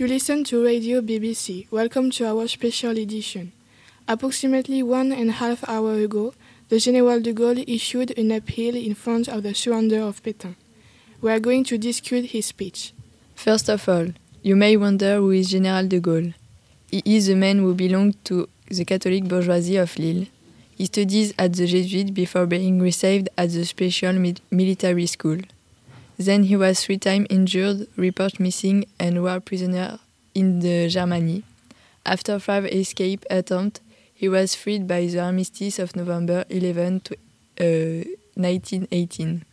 You listen to Radio BBC. Welcome to our special edition. Approximately one and a half hour ago, the General de Gaulle issued an appeal in front of the surrender of Pétain. We are going to discuss his speech. First of all, you may wonder who is General de Gaulle. He is a man who belonged to the Catholic bourgeoisie of Lille. He studies at the Jesuit before being received at the special mi military school. Then he was three times injured, reported missing, and war prisoner in the Germany. After five escape attempts, he was freed by the armistice of November 11, uh, 1918.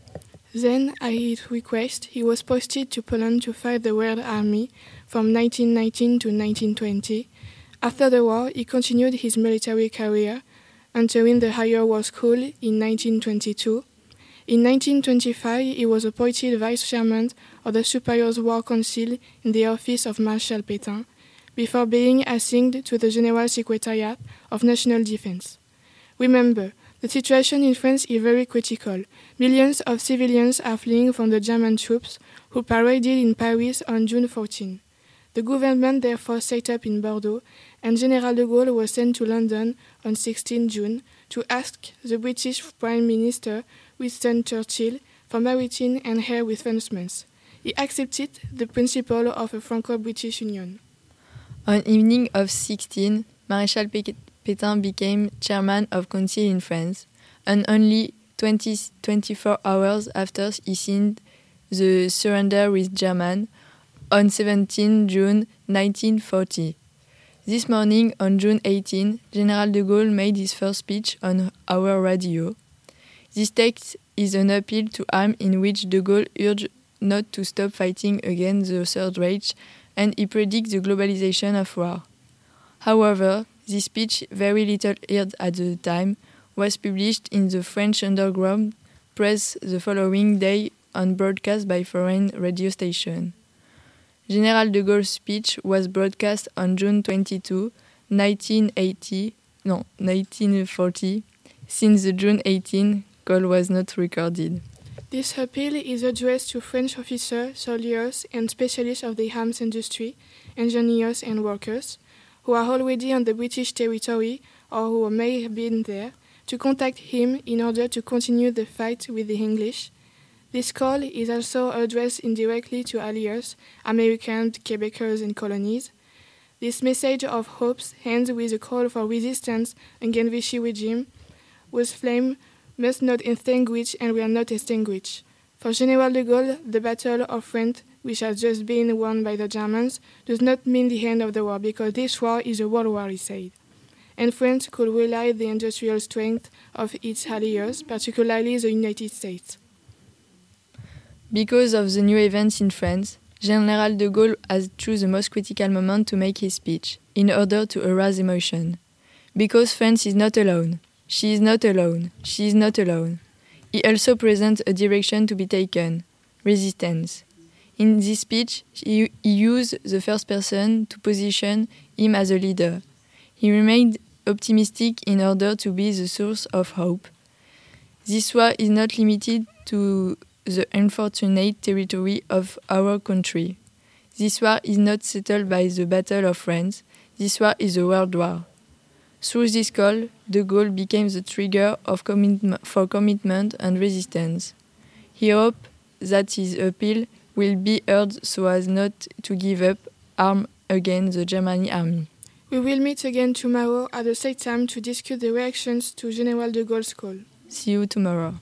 Then, at his request, he was posted to Poland to fight the World Army from 1919 to 1920. After the war, he continued his military career, entering the Higher War School in 1922. In 1925, he was appointed vice chairman of the Superior War Council in the office of Marshal Pétain, before being assigned to the General Secretariat of National Defense. Remember, the situation in France is very critical. Millions of civilians are fleeing from the German troops who paraded in Paris on June 14. The government therefore set up in Bordeaux, and General de Gaulle was sent to London on 16 June to ask the British Prime Minister Winston Churchill for maritime and air reinforcements. He accepted the principle of a Franco-British Union. On evening of 16, Marshal Pétain became chairman of council in France, and only 20, 24 hours after he signed the surrender with German on 17 June 1940. This morning, on June 18, General de Gaulle made his first speech on our radio. This text is an appeal to arms in which de Gaulle urged not to stop fighting against the Third Reich and he predicts the globalization of war. However, this speech, very little heard at the time, was published in the French underground press the following day and broadcast by foreign radio station. General de Gaulle's speech was broadcast on June 22, 1980, no, 1940. Since the June 18, call was not recorded. This appeal is addressed to French officers, soldiers, and specialists of the arms industry, engineers, and workers who are already on the British territory or who may have been there to contact him in order to continue the fight with the English. This call is also addressed indirectly to allies, Americans, Quebecers, and colonies. This message of hopes ends with a call for resistance against Vichy regime, whose flame must not extinguish and will not extinguish. For General de Gaulle, the Battle of France, which has just been won by the Germans, does not mean the end of the war because this war is a world war, he said. And France could rely the industrial strength of its allies, particularly the United States. Because of the new events in France, General de Gaulle has chosen the most critical moment to make his speech, in order to arouse emotion. Because France is not alone. She is not alone. She is not alone. He also presents a direction to be taken resistance. In this speech, he, he used the first person to position him as a leader. He remained optimistic in order to be the source of hope. This war is not limited to the unfortunate territory of our country. This war is not settled by the Battle of France. This war is a world war. Through this call, de Gaulle became the trigger of commitment, for commitment and resistance. He hoped that his appeal will be heard so as not to give up arms against the German army. We will meet again tomorrow at the same time to discuss the reactions to General de Gaulle's call. See you tomorrow.